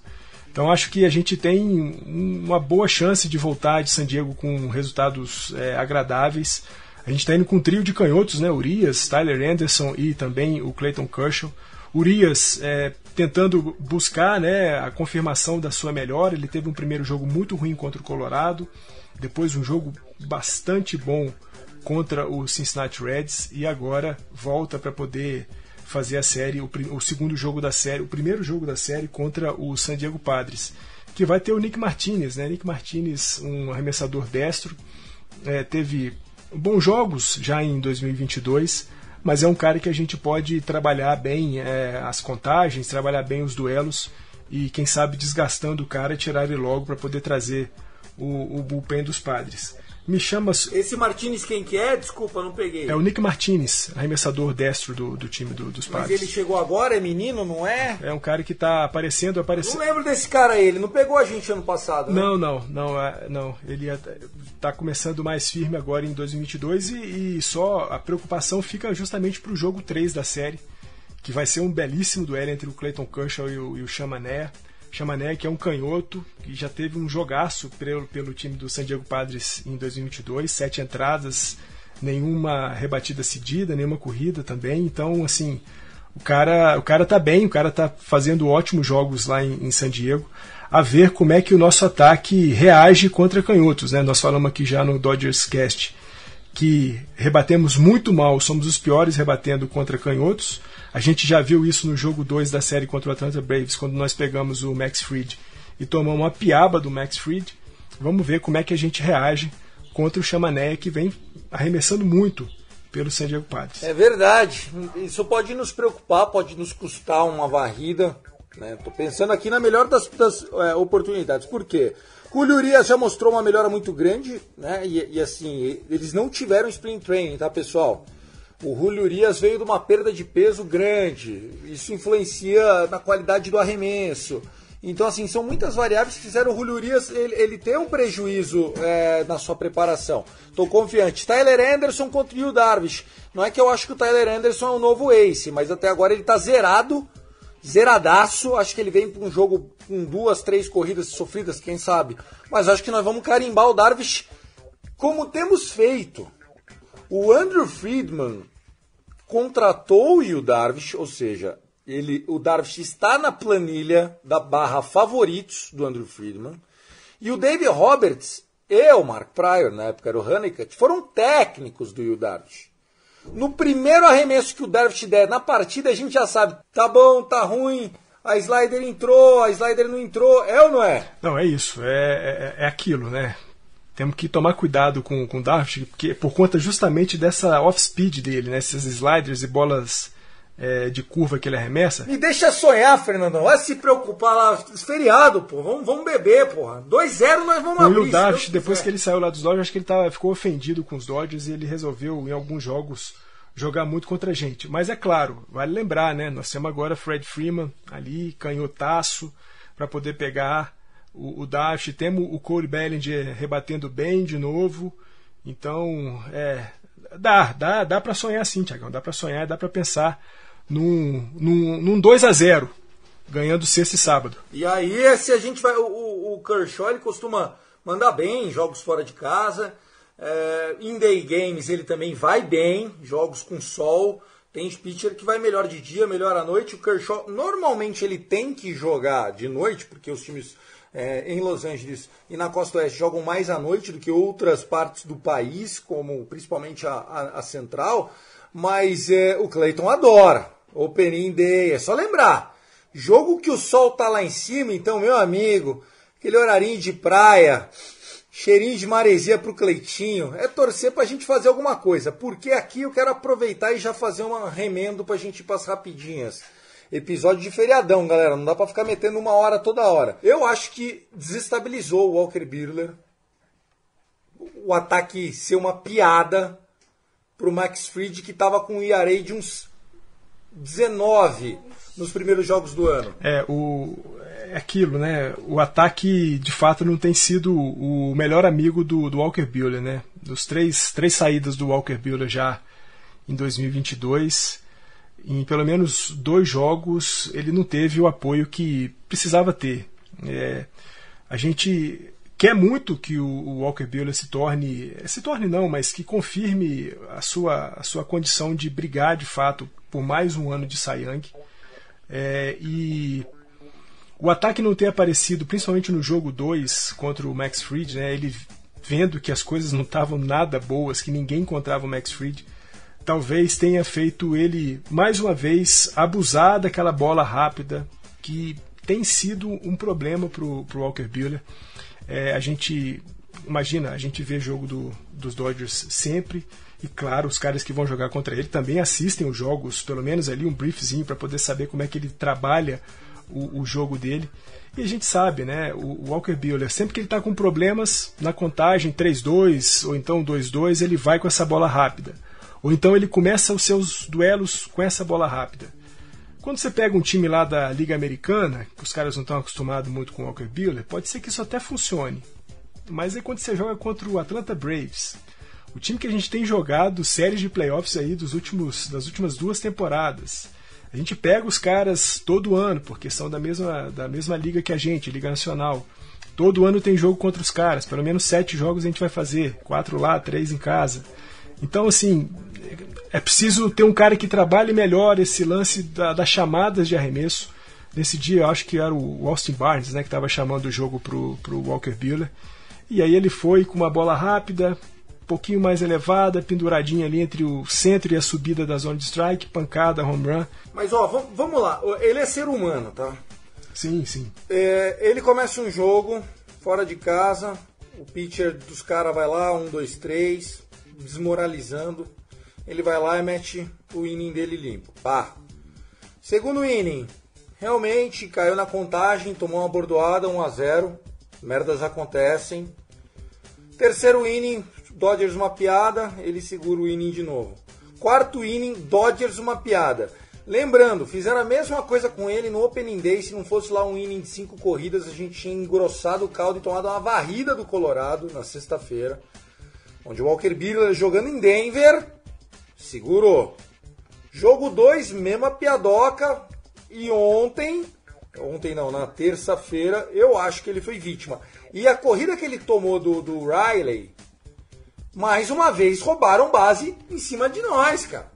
Então acho que a gente tem uma boa chance de voltar de San Diego com resultados é, agradáveis. A gente está indo com um trio de canhotos, né? Urias, Tyler Anderson e também o Clayton Kershaw. Urias é, tentando buscar né, a confirmação da sua melhora. Ele teve um primeiro jogo muito ruim contra o Colorado, depois um jogo bastante bom contra o Cincinnati Reds e agora volta para poder fazer a série, o, o, segundo jogo da série, o primeiro jogo da série contra o San Diego Padres, que vai ter o Nick Martinez, né? Nick Martinez, um arremessador destro, é, teve bons jogos já em 2022, mas é um cara que a gente pode trabalhar bem é, as contagens, trabalhar bem os duelos e quem sabe desgastando o cara tirar ele logo para poder trazer o, o bullpen dos Padres me chama. Esse Martinez quem que é? Desculpa, não peguei. É o Nick Martinez, arremessador destro do, do time do, dos Padres. Mas ele chegou agora, é menino, não é? É um cara que tá aparecendo, aparecendo. Não lembro desse cara aí, ele não pegou a gente ano passado, né? Não, não, não, é, não. Ele é, tá começando mais firme agora em 2022 e, e só a preocupação fica justamente pro jogo 3 da série, que vai ser um belíssimo duelo entre o Clayton Kershaw e o, e o Chamané. Chamané, que é um canhoto, que já teve um jogaço pelo, pelo time do San Diego Padres em 2022, sete entradas, nenhuma rebatida cedida, nenhuma corrida também. Então, assim, o cara, o cara tá bem, o cara tá fazendo ótimos jogos lá em, em San Diego. A ver como é que o nosso ataque reage contra canhotos, né? Nós falamos aqui já no Dodgers Cast que rebatemos muito mal, somos os piores rebatendo contra canhotos. A gente já viu isso no jogo 2 da série contra o Atlanta Braves, quando nós pegamos o Max Fried e tomamos uma piaba do Max Fried. Vamos ver como é que a gente reage contra o Chamané, que vem arremessando muito pelo San Diego Padres. É verdade. Isso pode nos preocupar, pode nos custar uma varrida. Estou né? pensando aqui na melhor das, das é, oportunidades. Por quê? Julio Urias já mostrou uma melhora muito grande, né? E, e, assim, eles não tiveram sprint training, tá, pessoal? O Julio Urias veio de uma perda de peso grande. Isso influencia na qualidade do arremesso. Então, assim, são muitas variáveis que fizeram o Julio Urias ele, ele ter um prejuízo é, na sua preparação. Estou confiante. Tyler Anderson contra o Darvish. Não é que eu acho que o Tyler Anderson é o novo ace, mas até agora ele está zerado, zeradaço. Acho que ele vem para um jogo com duas, três corridas sofridas, quem sabe. Mas acho que nós vamos carimbar o Darvish como temos feito. O Andrew Friedman contratou o Darvish, ou seja, ele, o Darvish está na planilha da barra favoritos do Andrew Friedman. E o David Roberts e o Mark Pryor, na época era o Honeycutt, foram técnicos do Yu Darvish. No primeiro arremesso que o Darvish der na partida, a gente já sabe, tá bom, tá ruim, a slider entrou, a slider não entrou, é ou não é? Não, é isso, é, é, é aquilo, né? Temos que tomar cuidado com, com o Darvish, porque por conta justamente dessa off-speed dele, né? Esses sliders e bolas é, de curva que ele arremessa. Me deixa sonhar, Fernandão. Vai se preocupar lá. Feriado, pô. Vamos, vamos beber, porra. 2-0 nós vamos abrir. E o Darvish, depois que ele saiu lá dos Dodgers, acho que ele tava, ficou ofendido com os Dodgers e ele resolveu, em alguns jogos, jogar muito contra a gente. Mas é claro, vale lembrar, né? Nós temos agora Fred Freeman ali, canhotaço, para poder pegar o, o Daft, temos o Cole Bellinger rebatendo bem de novo. Então, é, dá, dá, dá para sonhar sim, Tiagão. Dá para sonhar, dá para pensar num, num, num 2 a 0 ganhando sexta e sábado. E aí, se a gente vai. O, o Kershaw ele costuma mandar bem em jogos fora de casa. É, in day games ele também vai bem, jogos com sol. Tem pitcher que vai melhor de dia, melhor à noite. O Kershaw normalmente ele tem que jogar de noite, porque os times é, em Los Angeles e na Costa Oeste jogam mais à noite do que outras partes do país, como principalmente a, a, a central, mas é, o Clayton adora. Opening Day, é só lembrar. Jogo que o sol tá lá em cima, então, meu amigo, aquele horarinho de praia, cheirinho de maresia pro Cleitinho, é torcer pra gente fazer alguma coisa, porque aqui eu quero aproveitar e já fazer um remendo pra gente ir pras rapidinhas episódio de feriadão, galera. Não dá para ficar metendo uma hora toda hora. Eu acho que desestabilizou o Walker Buehler. O ataque ser uma piada pro Max Fried, que tava com um ERA de uns 19 nos primeiros jogos do ano. É, o, é aquilo, né? O ataque, de fato, não tem sido o melhor amigo do, do Walker Buehler, né? Dos três, três saídas do Walker Buehler já em 2022, em pelo menos dois jogos ele não teve o apoio que precisava ter. É, a gente quer muito que o, o Walker Buehler se torne, se torne não, mas que confirme a sua, a sua condição de brigar de fato por mais um ano de Young. É, e o ataque não ter aparecido, principalmente no jogo 2 contra o Max Fried, né, ele vendo que as coisas não estavam nada boas, que ninguém encontrava o Max Fried, talvez tenha feito ele mais uma vez abusar daquela bola rápida que tem sido um problema para o Walker Buehler. É, a gente imagina, a gente vê jogo do, dos Dodgers sempre e claro, os caras que vão jogar contra ele também assistem os jogos, pelo menos ali um briefzinho para poder saber como é que ele trabalha o, o, jogo dele. E a gente sabe, né, o, o Walker Buehler, sempre que ele está com problemas na contagem 3-2 ou então 2-2, ele vai com essa bola rápida. Ou então ele começa os seus duelos com essa bola rápida. Quando você pega um time lá da Liga Americana, que os caras não estão acostumados muito com o Walker Buehler, pode ser que isso até funcione. Mas é quando você joga contra o Atlanta Braves, o time que a gente tem jogado séries de playoffs aí dos últimos, das últimas duas temporadas. A gente pega os caras todo ano, porque são da mesma, da mesma liga que a gente, Liga Nacional. Todo ano tem jogo contra os caras, pelo menos sete jogos a gente vai fazer, quatro lá, três em casa. Então, assim, é preciso ter um cara que trabalhe melhor esse lance da, das chamadas de arremesso. Nesse dia, eu acho que era o Austin Barnes né, que estava chamando o jogo para o Walker Buehler. E aí ele foi com uma bola rápida, um pouquinho mais elevada, penduradinha ali entre o centro e a subida da zona de strike, pancada, home run. Mas ó, vamos lá, ele é ser humano, tá? Sim, sim. É, ele começa um jogo fora de casa, o pitcher dos caras vai lá, um, dois, três, desmoralizando ele vai lá e mete o inning dele limpo. Pá. Segundo inning, realmente caiu na contagem, tomou uma bordoada, 1 a 0 Merdas acontecem. Terceiro inning, Dodgers uma piada, ele segura o inning de novo. Quarto inning, Dodgers uma piada. Lembrando, fizeram a mesma coisa com ele no Opening Day. Se não fosse lá um inning de cinco corridas, a gente tinha engrossado o caldo e tomado uma varrida do Colorado na sexta-feira. Onde o Walker Buehler jogando em Denver Segurou. Jogo 2, mesma piadoca. E ontem, ontem não, na terça-feira, eu acho que ele foi vítima. E a corrida que ele tomou do, do Riley, mais uma vez roubaram base em cima de nós, cara.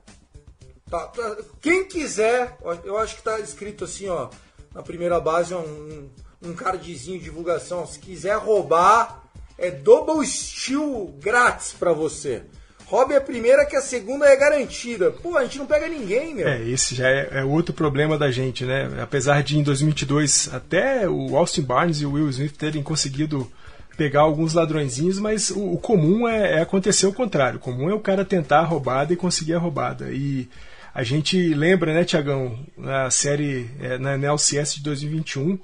Tá, tá, quem quiser, eu acho que tá escrito assim, ó, na primeira base, um, um cardzinho de divulgação. Se quiser roubar, é double steal grátis para você. Roube a primeira que a segunda é garantida. Pô, a gente não pega ninguém, meu. É, esse já é, é outro problema da gente, né? Apesar de em 2022 até o Austin Barnes e o Will Smith terem conseguido pegar alguns ladrõezinhos, mas o, o comum é, é, acontecer o contrário. O comum é o cara tentar a roubada e conseguir a roubada. E a gente lembra, né, Tiagão, na série, é, na NLCS de 2021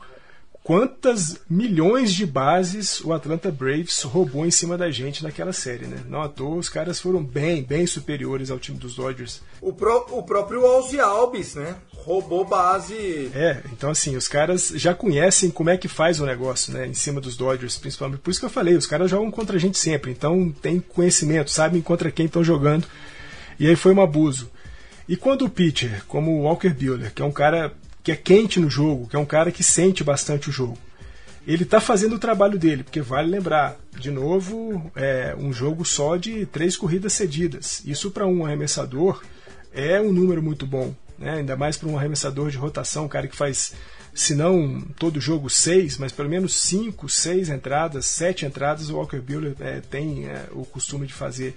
quantas milhões de bases o Atlanta Braves roubou em cima da gente naquela série, né? Não à toa, os caras foram bem, bem superiores ao time dos Dodgers. O, pro, o próprio Ozzy Alves, né? Roubou base. É, então assim, os caras já conhecem como é que faz o negócio, né? Em cima dos Dodgers, principalmente. Por isso que eu falei, os caras jogam contra a gente sempre, então tem conhecimento, sabem contra quem estão jogando. E aí foi um abuso. E quando o pitcher, como o Walker Buehler, que é um cara que é quente no jogo, que é um cara que sente bastante o jogo. Ele está fazendo o trabalho dele, porque vale lembrar, de novo, é um jogo só de três corridas cedidas. Isso para um arremessador é um número muito bom, né? ainda mais para um arremessador de rotação, um cara que faz, se não todo jogo seis, mas pelo menos cinco, seis entradas, sete entradas, o Walker Buehler é, tem é, o costume de fazer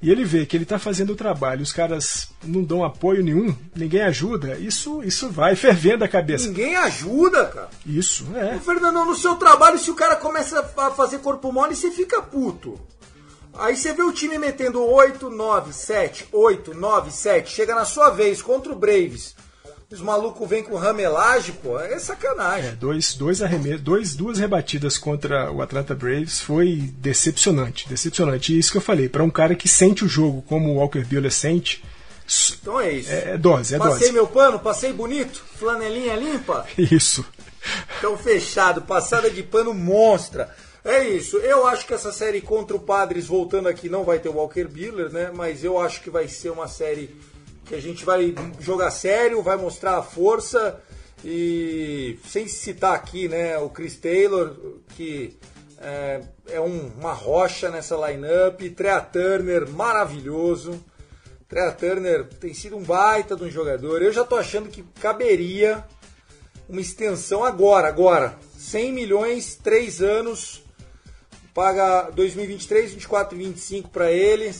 e ele vê que ele está fazendo o trabalho, os caras não dão apoio nenhum, ninguém ajuda, isso isso vai fervendo a cabeça. Ninguém ajuda, cara. Isso, é. O Fernandão, no seu trabalho, se o cara começa a fazer corpo mole, você fica puto. Aí você vê o time metendo 8, 9, 7, 8, 9, 7, chega na sua vez contra o Braves os malucos vêm com ramelagem, pô, é sacanagem. É, dois, dois arremessos, dois, duas rebatidas contra o Atlanta Braves foi decepcionante, decepcionante. E isso que eu falei, para um cara que sente o jogo como o Walker Buehler sente, então é isso. É, é dose, é passei dose. Passei meu pano, passei bonito, flanelinha limpa. Isso. Então fechado, passada de pano monstra. É isso. Eu acho que essa série contra o Padres, voltando aqui, não vai ter o Walker Buehler, né? Mas eu acho que vai ser uma série que a gente vai jogar sério, vai mostrar a força e sem citar aqui, né, o Chris Taylor, que é, é um- uma rocha nessa lineup. Trea Turner, maravilhoso. Trea Turner tem sido um baita de um jogador. Eu já tô achando que caberia uma extensão agora, agora. 100 milhões, 3 anos. Paga 2023, 24 e 25 para ele.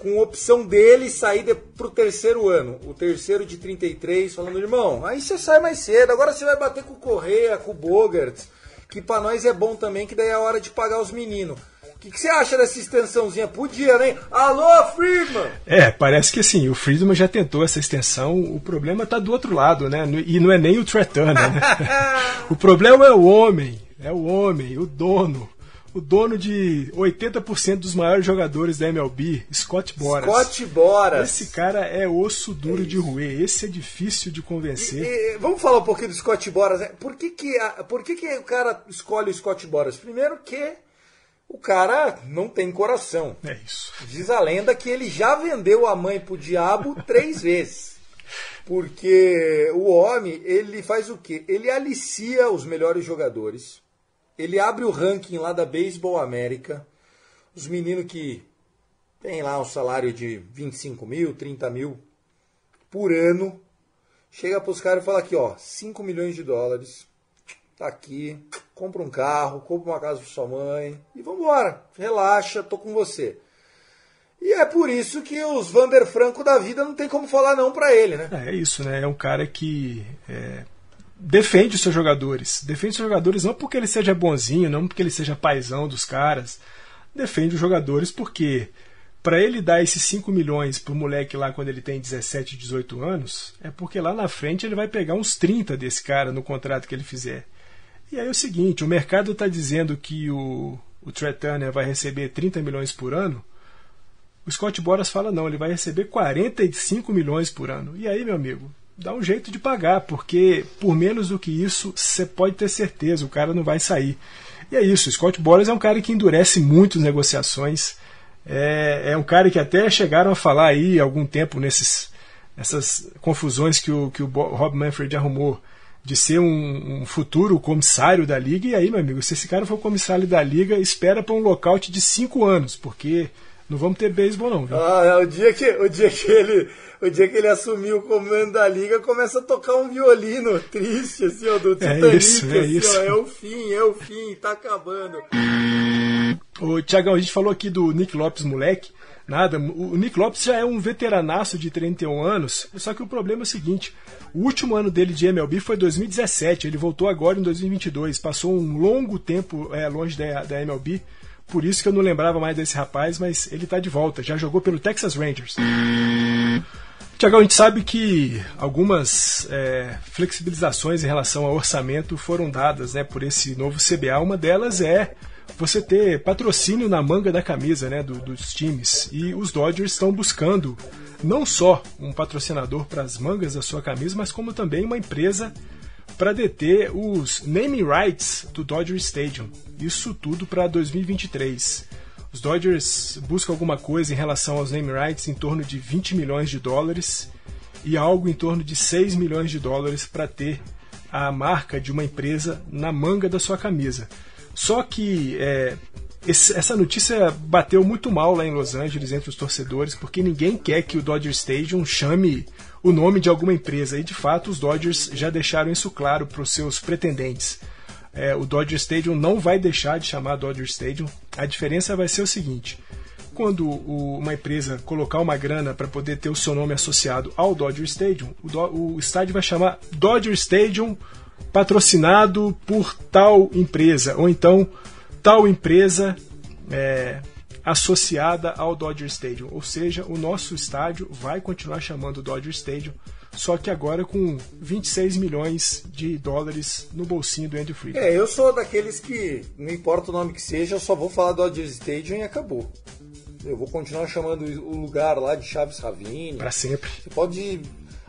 Com opção dele sair de, pro terceiro ano. O terceiro de 33, falando, irmão, aí você sai mais cedo. Agora você vai bater com o Correia, com o Bogart. Que pra nós é bom também, que daí é a hora de pagar os meninos. O que, que você acha dessa extensãozinha? Podia, né? Alô, Friedman! É, parece que assim, o Friedman já tentou essa extensão, o problema tá do outro lado, né? E não é nem o Tretana, né? o problema é o homem, é o homem, o dono. O dono de 80% dos maiores jogadores da MLB, Scott Boras. Scott Boras. Esse cara é osso duro de roer, esse é difícil de convencer. E- e vamos falar um pouquinho do Scott Boras. Por que, que, a- por que, que o cara escolhe o Scott Boras? Primeiro que o cara não tem coração. É isso. Diz a lenda que ele já vendeu a mãe pro diabo três vezes. Porque o homem, ele faz o quê? Ele alicia os melhores jogadores. Ele abre o ranking lá da Baseball América. Os meninos que tem lá um salário de 25 mil, 30 mil por ano. Chega pros caras e fala aqui, ó, 5 milhões de dólares. Tá aqui. Compra um carro, compra uma casa pra sua mãe. E vambora. Relaxa, tô com você. E é por isso que os Vander Franco da vida não tem como falar não pra ele, né? É isso, né? É um cara que é, defende os seus jogadores. Defende os seus jogadores não porque ele seja bonzinho, não porque ele seja paizão dos caras. Defende os jogadores porque para ele dar esses 5 milhões pro moleque lá quando ele tem 17, 18 anos, é porque lá na frente ele vai pegar uns 30 desse cara no contrato que ele fizer. E aí é o seguinte, o mercado está dizendo que o, o Turner vai receber 30 milhões por ano. O Scott Boras fala não, ele vai receber 45 milhões por ano. E aí, meu amigo, dá um jeito de pagar, porque por menos do que isso, você pode ter certeza, o cara não vai sair. E é isso, Scott Boras é um cara que endurece muito as negociações. É, é um cara que até chegaram a falar aí algum tempo nesses, nessas confusões que o, que o Rob Manfred arrumou de ser um, um futuro comissário da liga. E aí, meu amigo, se esse cara for comissário da liga, espera para um lockout de cinco anos, porque não vamos ter beisebol não, viu? Ah, é o dia que, o dia que ele, o dia que ele assumiu o comando da liga, começa a tocar um violino triste, assim, ó, do Titanic, isso, é assim, isso. ó, é o fim, é o fim, tá acabando. Ô, Tiagão, a gente falou aqui do Nick Lopes, moleque. Nada, o Nick Lopes já é um veteranaço de 31 anos, só que o problema é o seguinte: o último ano dele de MLB foi 2017, ele voltou agora em 2022, passou um longo tempo é, longe da, da MLB, por isso que eu não lembrava mais desse rapaz, mas ele tá de volta, já jogou pelo Texas Rangers. Tiagão, a gente sabe que algumas é, flexibilizações em relação ao orçamento foram dadas né, por esse novo CBA. Uma delas é você ter patrocínio na manga da camisa né, do- dos times. E os Dodgers estão buscando não só um patrocinador para as mangas da sua camisa, mas como também uma empresa para deter os naming rights do Dodger Stadium. Isso tudo para 2023. Os Dodgers buscam alguma coisa em relação aos name rights em torno de 20 milhões de dólares e algo em torno de 6 milhões de dólares para ter a marca de uma empresa na manga da sua camisa. Só que é, esse- essa notícia bateu muito mal lá em Los Angeles entre os torcedores, porque ninguém quer que o Dodger Stadium chame o nome de alguma empresa. E de fato, os Dodgers já deixaram isso claro para os seus pretendentes. É, o Dodger Stadium não vai deixar de chamar Dodger Stadium. A diferença vai ser o seguinte: quando o- uma empresa colocar uma grana para poder ter o seu nome associado ao Dodger Stadium, o, do- o estádio vai chamar Dodger Stadium patrocinado por tal empresa, ou então tal empresa é, associada ao Dodger Stadium. Ou seja, o nosso estádio vai continuar chamando Dodger Stadium, só que agora com 26 milhões de dólares no bolsinho do Andy Friedman. É, eu sou daqueles que, não importa o nome que seja, eu só vou falar Dodger Stadium e acabou. Eu vou continuar chamando o lugar lá de Chaves Ravine. Para sempre. Você pode.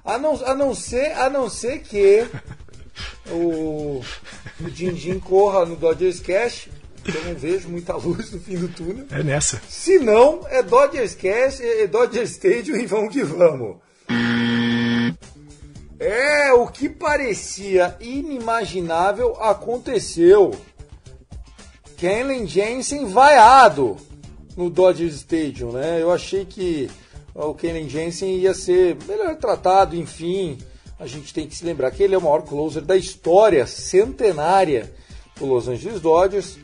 A não, a não ser, a não ser que o, o Din Din corra no Dodgers Cash, eu não vejo muita luz no fim do túnel. É nessa. Se não, é Dodgers Cash, é Dodger Stadium e vamos que vamos. É, o que parecia inimaginável aconteceu. Kenley Jensen vaiado no Dodger Stadium, né? Eu achei que o Kenley Jensen ia ser melhor tratado, enfim. A gente tem que se lembrar que ele é o maior closer da história centenária do Los Angeles Dodgers.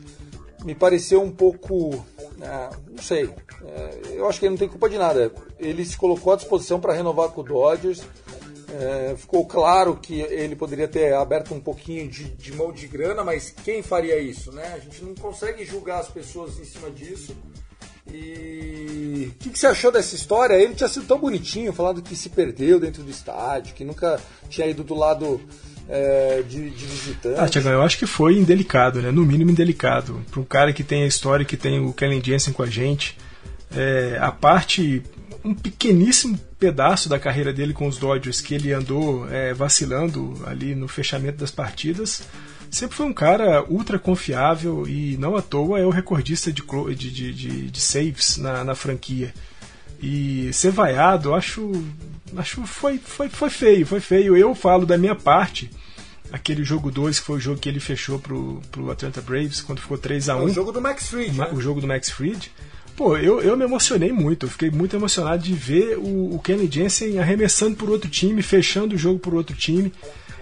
Me pareceu um pouco, ah, não sei, é, eu acho que ele não tem culpa de nada. Ele se colocou à disposição para renovar com o Dodgers. É, ficou claro que ele poderia ter aberto um pouquinho de, de, mão de grana, mas quem faria isso, né? A gente não consegue julgar as pessoas em cima disso. E o que, que, você achou dessa história? Ele tinha sido tão bonitinho, falando que se perdeu dentro do estádio, que nunca tinha ido do lado é, de, de visitante. Ah, Tiagão, eu acho que foi indelicado, né? No mínimo indelicado. Para um cara que tem a história que tem o Kellen Jensen com a gente, é, a parte um pequeníssimo pedaço da carreira dele com os Dodgers que ele andou é, vacilando ali no fechamento das partidas. Sempre foi um cara ultra confiável e não à toa é o recordista de, de, de, de saves na, na, franquia. E ser vaiado, acho, acho foi, foi, foi feio, foi feio. Eu falo da minha parte, aquele jogo 2, que foi o jogo que ele fechou pro, pro Atlanta Braves, quando ficou 3 a 1 é O jogo do Max Fried. O, né? o jogo do Max Fried. Pô, eu, eu me emocionei muito, eu fiquei muito emocionado de ver o, o Kenny Jensen arremessando por outro time, fechando o jogo por outro time.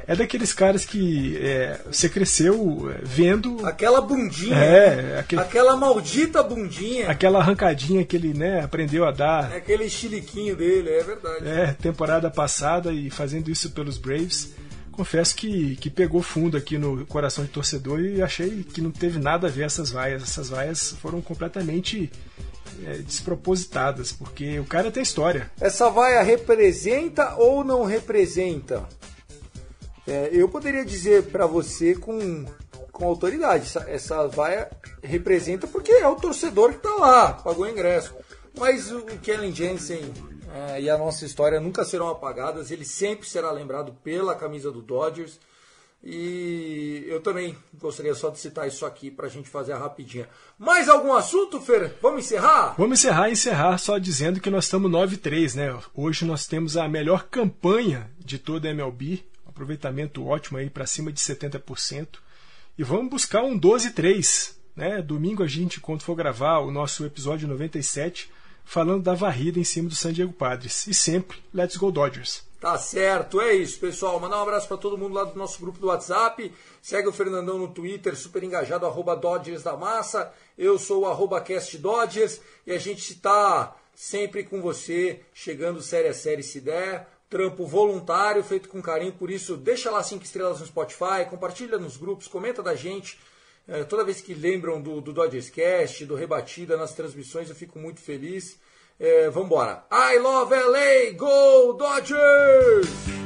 É daqueles caras que é, você cresceu é, vendo. Aquela bundinha. É, aquele, aquela maldita bundinha. Aquela arrancadinha que ele né, aprendeu a dar. É aquele chiliquinho dele, é verdade. É, temporada passada e fazendo isso pelos Braves. Confesso que, que pegou fundo aqui no coração de torcedor e achei que não teve nada a ver essas vaias. Essas vaias foram completamente é, despropositadas, porque o cara tem história. Essa vaia representa ou não representa? É, eu poderia dizer para você com, com autoridade, essa, essa vaia representa porque é o torcedor que tá lá, pagou o ingresso. Mas o Kellen Jensen é, e a nossa história nunca serão apagadas, ele sempre será lembrado pela camisa do Dodgers. E eu também gostaria só de citar isso aqui para a gente fazer a rapidinha. Mais algum assunto, Fer? Vamos encerrar? Vamos encerrar encerrar só dizendo que nós estamos 9-3, né? Hoje nós temos a melhor campanha de toda a MLB. Aproveitamento ótimo aí para cima de 70%. E vamos buscar um 12-3. Né? Domingo a gente, quando for gravar o nosso episódio 97, falando da varrida em cima do San Diego Padres. E sempre, let's go Dodgers! Tá certo, é isso, pessoal. Mandar um abraço para todo mundo lá do nosso grupo do WhatsApp. Segue o Fernandão no Twitter, super engajado, arroba Dodgers da Massa. Eu sou o arroba Cast Dodgers e a gente está sempre com você, chegando série a série se der. Trampo voluntário, feito com carinho, por isso deixa lá cinco estrelas no Spotify, compartilha nos grupos, comenta da gente. É, toda vez que lembram do, do Dodgers Cast, do Rebatida nas transmissões, eu fico muito feliz. É, Vamos embora. I love LA, go Dodgers!